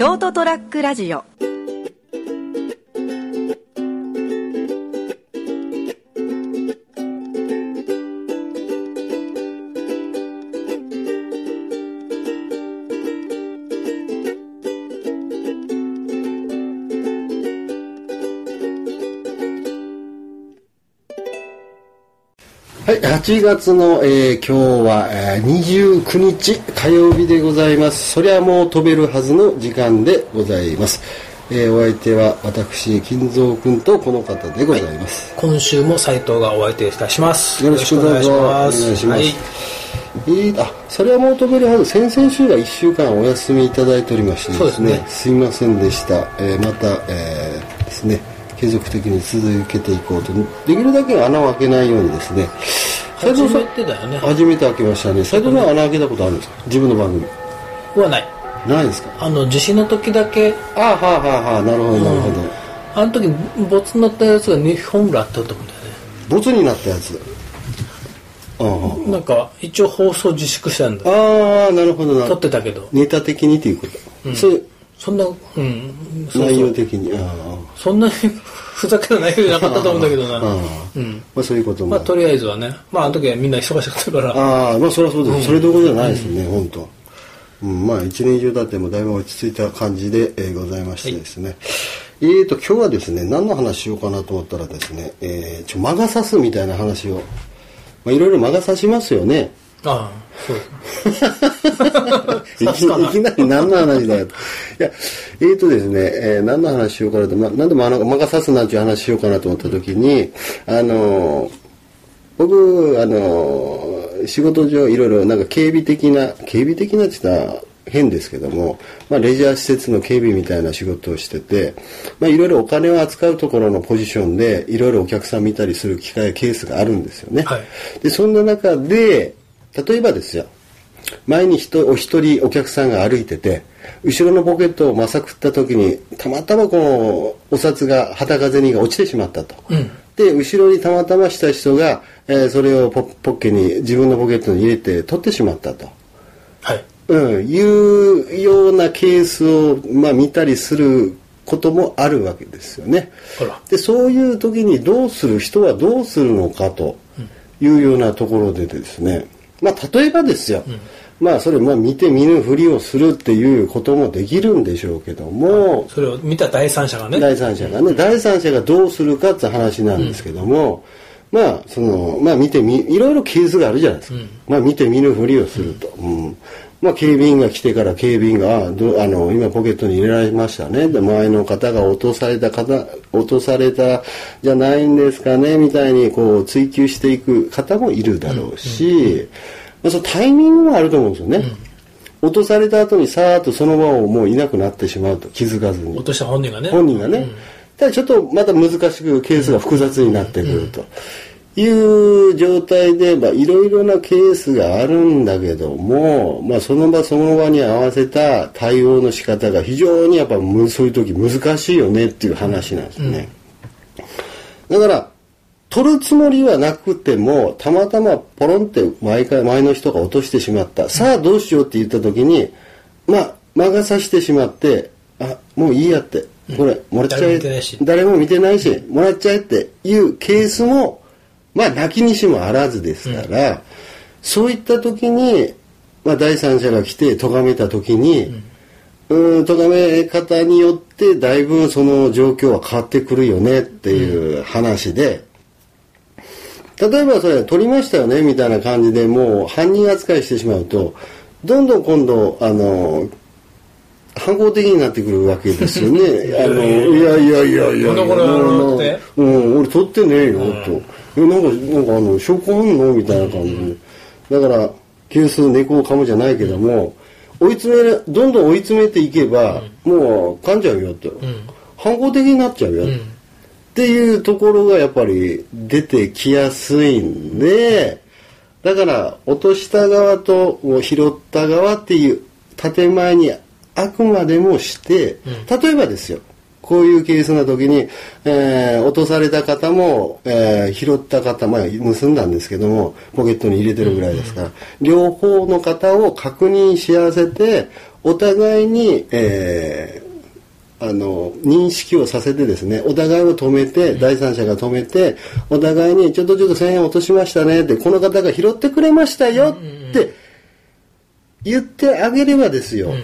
ショートトラックラジオ。はい、8月の、えー今日は、えー29日火曜日でございます。そりゃもう飛べるはずの時間でございます。えーお相手は私、金蔵君とこの方でございます。今週も斉藤がお相手いたします。よろしくお願いします。お願いしますはい。えーあ、それはもう飛べるはず、先々週は1週間お休みいただいておりましてそうですねすいませんでした。えーまた、えーですね、継続的に続けていこうと、できるだけ穴を開けないようにですね、斉初藤さんめてだよね。初めて開けましたね。斉藤さんは穴開けたことあるんですか？自分の番組。はない。ないですか？あの、地震の時だけ、ああ、はあ、はあ、はあ、なるほど、なるほど。あの時、ボツになったやつが2本ぐらいあったと思うんだよね。ボツになったやつ。ああなんか、一応放送自粛したんだ。ああ、なるほどな。撮ってたけど。ネタ的にということ。そういうそんな、うん。そう内そう容的に。あそんなに ふざけた内容じゃなかったと思うんだけどな。あ。うん。まあそういうことも。まあ、とりあえずはね。まあ、あの時はみんな忙しかったから。ああ、まあそれはそうです。それどころじゃないですね、本当。うん、まあ一年中だってもだいぶ落ち着いた感じで、えーございましてですね。えーと、今日はですね、何の話しようかなと思ったらですね、えー、ちょ、魔が差すみたいな話を、まあいろいろ魔が差しますよね。ああ、そうですね。いきなり何の話だよと。いや、えーとですね、えー何の話しようかなと、まあ、何でもあの、魔が差すなんていう話しようかなと思った時に、あのー僕、あのー仕事上いろいろなんか警備的な、警備的なって言ったら変ですけども、まあレジャー施設の警備みたいな仕事をしてて、まあいろいろお金を扱うところのポジションで、いろいろお客さん見たりする機会、ケースがあるんですよね。はいで、そんな中で、例えばですよ、前に人お一人お客さんが歩いてて後ろのポケットをまさくった時にたまたまこのお札が旗風にが落ちてしまったと、うん。で後ろにたまたました人が、えーそれをポポッケに自分のポケットに入れて取ってしまったと、はい。うん、いうようなケースを、まあ、見たりすることもあるわけですよね。でそういう時にどうする人はどうするのかというようなところでですね、まあ、例えばですよ、まあそれまあ見て見ぬふりをするっていうこともできるんでしょうけども、それを見た第三者がね。第三者がね、第三者がどうするかって話なんですけども、まあそのまあ見てみいろいろケースがあるじゃないですか、まあ見て見ぬふりをすると、うんまあ警備員が来てから警備員があどうあの今ポケットに入れられましたね。で前の方が落とされた方落とされたじゃないんですかねみたいにこう追求していく方もいるだろうし、まあ、そのタイミングもあると思うんですよね、落とされた後にさーっとその場をもういなくなってしまうと気づかずに。落とした本人がね。本人がね、ただちょっとまた難しくケースが複雑になってくるという状態でまあいろいろなケースがあるんだけども、まあ、その場その場に合わせた対応の仕方が非常にやっぱむそういう時難しいよねっていう話なんですよね。だから取るつもりはなくてもたまたまポロンって毎回前の人が落としてしまった、さあどうしようって言った時にまあ魔が差してしまってあもういいやって。これもらっちゃえ、誰も見てないし。誰も見てないしもらっちゃえっていうケースもまあ泣きにしもあらずですから、そういった時に、まあ、第三者が来て咎めた時に、うん、咎め方によってだいぶその状況は変わってくるよねっていう話で、例えばそれ取りましたよねみたいな感じでもう犯人扱いしてしまうとどんどん今度あの反抗的になってくるわけですよね。あのいやいやいやいやこの頃あのって？うん、俺取ってねえよと。え、なんか、なんかあの、証拠あんの？みたいな感じで。だから、ケース猫を噛むじゃないけども、追い詰める、どんどん追い詰めていけば、もう噛んじゃうよと。反抗的になっちゃうよ。っていうところがやっぱり出てきやすいんで、だから落とした側と拾った側っていう建前にあくまでもして、例えばですよ、こういうケースの時に、えー落とされた方も、えー拾った方、まあ、盗んだんですけども、ポケットに入れてるぐらいですから、両方の方を確認し合わせて、お互いに、えーあの認識をさせてですねお互いを止めて、第三者が止めてお互いにちょっとちょっと1000円落としましたねってこの方が拾ってくれましたよって言ってあげればですよ、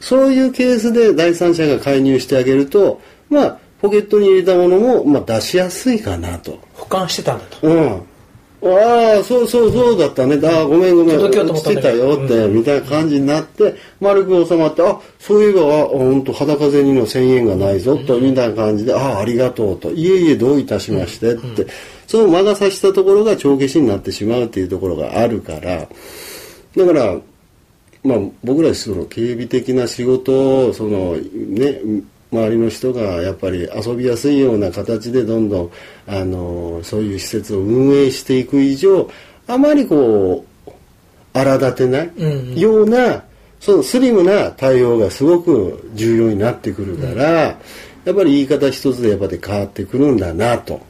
そういうケースで第三者が介入してあげるとまあポケットに入れたものも、まあ、出しやすいかなと。保管してたんだと。うん。ああ、そうそうそうだったね。ああ、ごめんごめん。届けようと思ってたよって、みたいな感じになって、丸く収まって、あ、そういえば、あ、ほんと、裸銭の1000円がないぞ、と、みたいな感じで、ああ、ありがとうと。いえいえ、どういたしまして、って。その魔が差したところが帳消しになってしまうっていうところがあるから、だから、まあ、僕らその警備的な仕事をそのね周りの人がやっぱり遊びやすいような形でどんどんあのそういう施設を運営していく以上あまりこう荒立てないうんうんような、そのスリムな対応がすごく重要になってくるから、やっぱり言い方一つでやっぱり変わってくるんだなと。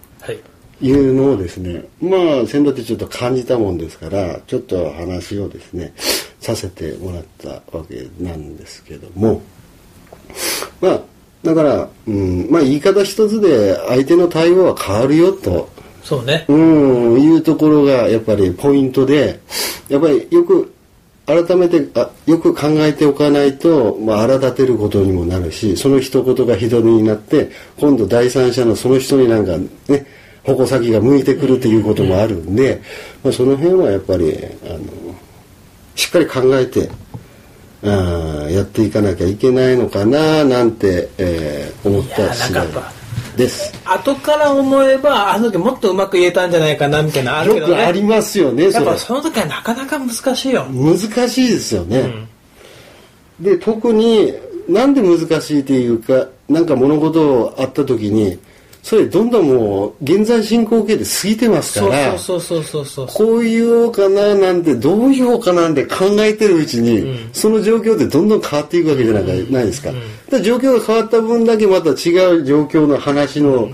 はい。いうのをですねまあ先場でちょっと感じたもんですからちょっと話をですねさせてもらったわけなんですけどもまあだから、うん、まあ言い方一つで相手の対応は変わるよとそうね。うん、いうところがやっぱりポイントで、やっぱりよく改めてあよく考えておかないと、まあ、荒立てることにもなるし、その一言が人になって、今度第三者のその人になんかね、矛先が向いてくるということもあるんで、まあ、その辺はやっぱり、あの、しっかり考えて、あーやっていかなきゃいけないのかななんて、えー思った次第です。後から思えば、あの時もっとうまく言えたんじゃないかな、みたいなのあるけどね。よくありますよね、それやっぱ。その時はなかなか難しいよ。難しいですよね。で特になんで難しいっていうかなんか物事あった時にそれどんどんもう現在進行形で過ぎてますそうからそうそうそうそうそう。こう言おうかななんてどう言おうかなんて考えてるうちに、その状況ってどんどん変わっていくわけじゃないですか。状況が変わった分だけまた違う状況の話の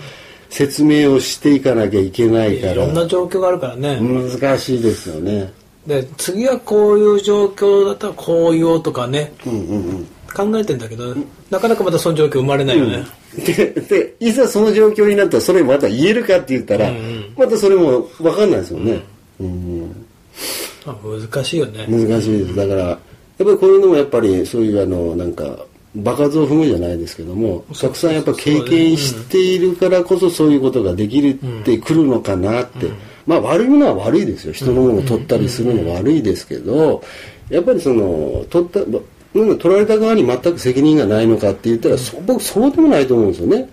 説明をしていかなきゃいけないかいろんらな状況があるからね。難しいですよね。で、次はこういう状況だったらこう言おうとかね、うんうんうん考えてんだけど、なかなかまたその状況生まれないよね。ででいざその状況になったらそれまた言えるかって言ったら、またそれも分かんないですよね、うん。あ難しいよね。難しいです。だからやっぱりこういうのもやっぱりそういうあのなんか場数を踏むじゃないですけどもたくさんやっぱ経験しているからこそそういうことができるってくるのかなって、まあ悪いものは悪いですよ。人のものを取ったりするのは悪いですけどやっぱりその取ったまなん。か取られた側に全く責任がないのかって言ったら、そ僕そうでもないと思うんですよね。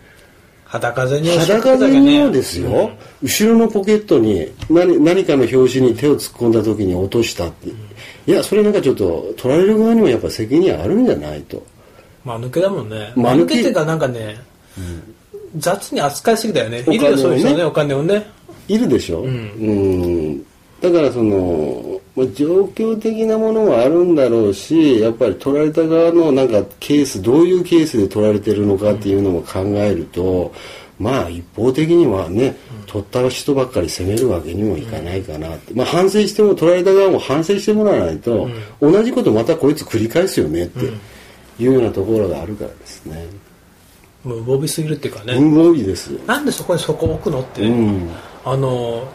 裸銭を裸銭をですよ、後ろのポケットに何何かの拍子に手を突っ込んだ時に落としたって、いやそれなんかちょっと取られる側にもやっぱ責任あるんじゃないと。間抜けだもんね。間抜け。っていうかなんかね、雑に扱いすぎだよね。いるよ、そういう人ね、お金をね。いるでしょ、うんだからそのまあ状況的なものはあるんだろうしやっぱり取られた側のなんかケースどういうケースで取られてるのかっていうのも考えると、まあ一方的にはね、取った人ばっかり責めるわけにもいかないかなって、まあ反省しても取られた側も反省してもらわないと、同じことまたこいつ繰り返すよねっていうようなところがあるからですね。もう無防備すぎるっていうかね。無防備ですよ。なんでそこにそこ置くのって。うん。あの、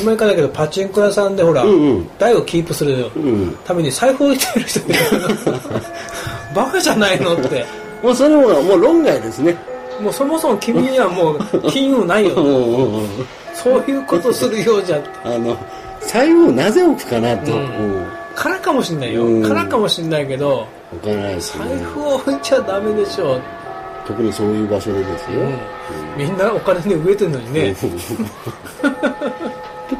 今言かだけど、パチンコ屋さんでほら、んうん台をキープするんために財布を置いてる人いる バカじゃないのって。もうそれももう論外ですね。もうそもそも君にはもう金運ないよ。そういうことするようじゃ。あの、財布をなぜ置くかなと。ううんん。からかもしんないよ。うんからかもしんないけど、置かないです財ね。布を置いちゃダメでしょ。特にそういう場所でですよ。みんなお金に飢えてるのにね。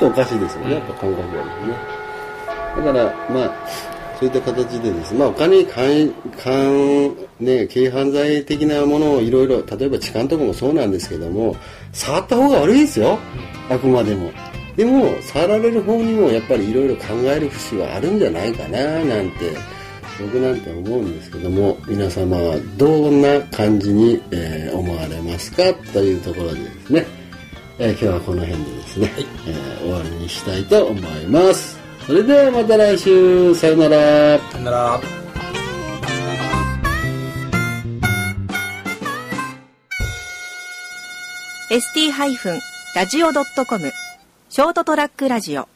とおかしいですよね、やっぱ感覚がですね。だから、まあ、そういった形でです。ね、まあ、お金に関、関、ね、軽犯罪的なものをいろいろ、例えば痴漢とかもそうなんですけども、触った方が悪いですよ、あくまでも。でも、触られる方にもやっぱりいろいろ考える節はあるんじゃないかな、なんて、僕なんて思うんですけども、皆様はどんな感じに、えー思われますか？というところでですね、えー、今日はこの辺でですね、はい、えー、終わりにしたいと思います。それではまた来週、さよなら。さよなら。ST- ラジオ .com ショートトラックラジオ